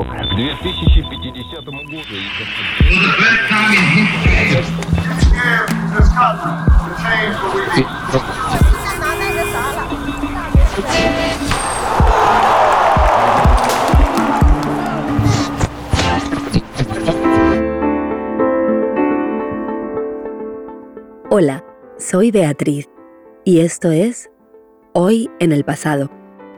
К 2050 году... Hola, soy Beatriz y esto es Hoy en el pasado,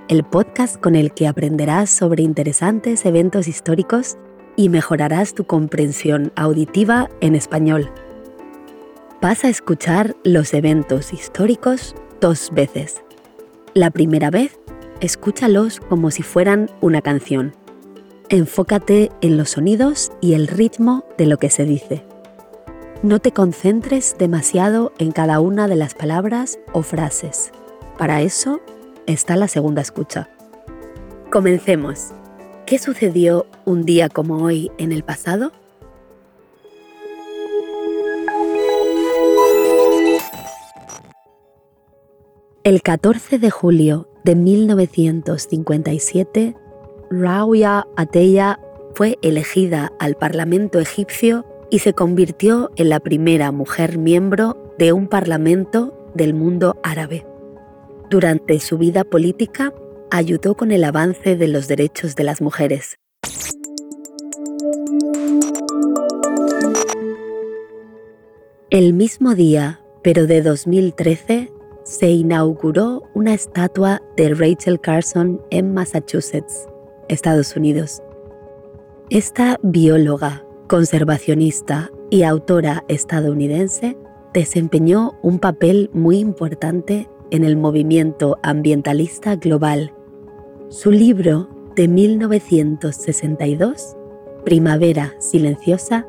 el podcast con el que aprenderás sobre interesantes eventos históricos y mejorarás tu comprensión auditiva en español. Vas a escuchar los eventos históricos dos veces. La primera vez, escúchalos como si fueran una canción. Enfócate en los sonidos y el ritmo de lo que se dice. No te concentres demasiado en cada una de las palabras o frases. Para eso está la segunda escucha. Comencemos. ¿Qué sucedió un día como hoy en el pasado? El 14 de julio de 1957, Rauya Ateya fue elegida al Parlamento egipcio y se convirtió en la primera mujer miembro de un parlamento del mundo árabe. Durante su vida política, ayudó con el avance de los derechos de las mujeres. El mismo día, pero de 2013, se inauguró una estatua de Rachel Carson en Massachusetts, Estados Unidos. Esta bióloga, conservacionista y autora estadounidense desempeñó un papel muy importante en el movimiento ambientalista global. Su libro de 1962, Primavera Silenciosa,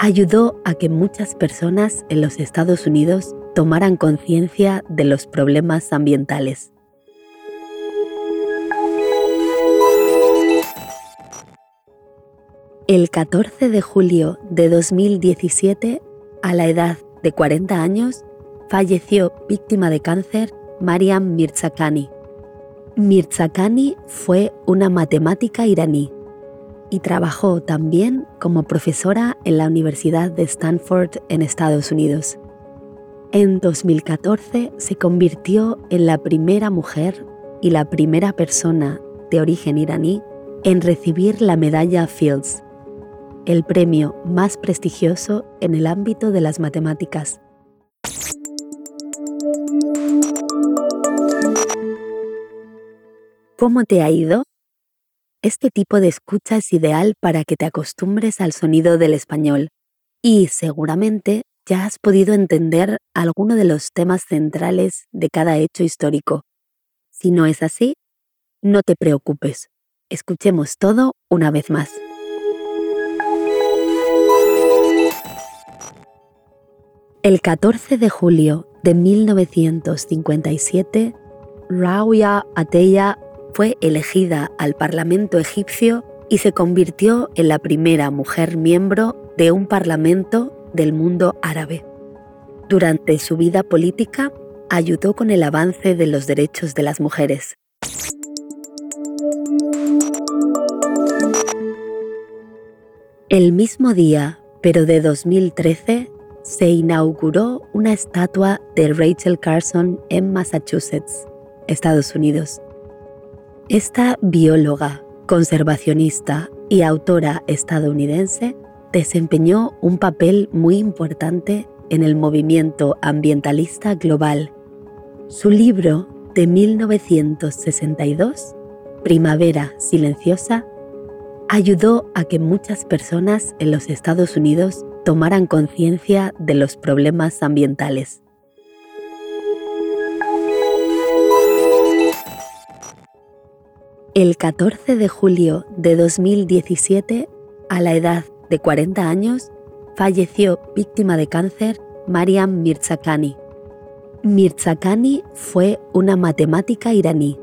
ayudó a que muchas personas en los Estados Unidos tomaran conciencia de los problemas ambientales. El 14 de julio de 2017, a la edad de 40 años, falleció víctima de cáncer Mariam Mirzakhani. Mirzakhani fue una matemática iraní y trabajó también como profesora en la Universidad de Stanford en Estados Unidos. En 2014 se convirtió en la primera mujer y la primera persona de origen iraní en recibir la medalla Fields, el premio más prestigioso en el ámbito de las matemáticas. ¿Cómo te ha ido? Este tipo de escucha es ideal para que te acostumbres al sonido del español y seguramente ya has podido entender alguno de los temas centrales de cada hecho histórico. Si no es así, no te preocupes. Escuchemos todo una vez más. El 14 de julio de 1957, Rauya Ateya fue elegida al Parlamento egipcio y se convirtió en la primera mujer miembro de un parlamento del mundo árabe. Durante su vida política, ayudó con el avance de los derechos de las mujeres. El mismo día, pero de 2013, se inauguró una estatua de Rachel Carson en Massachusetts, Estados Unidos. Esta bióloga, conservacionista y autora estadounidense desempeñó un papel muy importante en el movimiento ambientalista global. Su libro de 1962, Primavera Silenciosa, ayudó a que muchas personas en los Estados Unidos tomaran conciencia de los problemas ambientales. El 14 de julio de 2017, a la edad de 40 años, falleció víctima de cáncer Mariam Mirzakhani. Mirzakhani fue una matemática iraní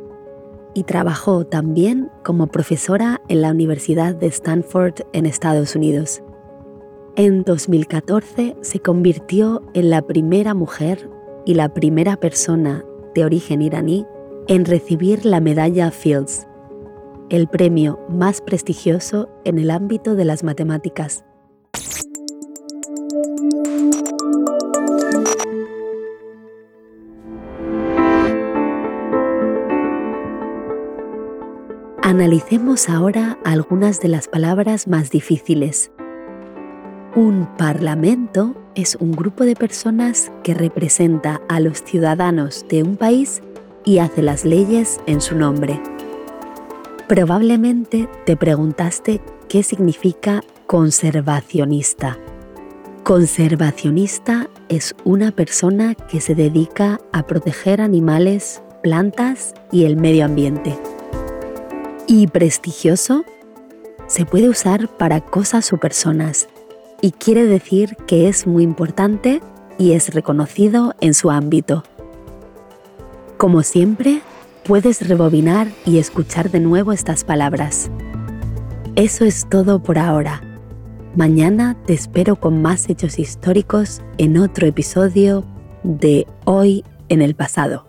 y trabajó también como profesora en la Universidad de Stanford en Estados Unidos. En 2014 se convirtió en la primera mujer y la primera persona de origen iraní en recibir la medalla Fields, el premio más prestigioso en el ámbito de las matemáticas. Analicemos ahora algunas de las palabras más difíciles. Un parlamento es un grupo de personas que representa a los ciudadanos de un país y hace las leyes en su nombre. Probablemente te preguntaste qué significa conservacionista. Conservacionista es una persona que se dedica a proteger animales, plantas y el medio ambiente. Y prestigioso se puede usar para cosas o personas y quiere decir que es muy importante y es reconocido en su ámbito. Como siempre, puedes rebobinar y escuchar de nuevo estas palabras. Eso es todo por ahora. Mañana te espero con más hechos históricos en otro episodio de Hoy en el pasado.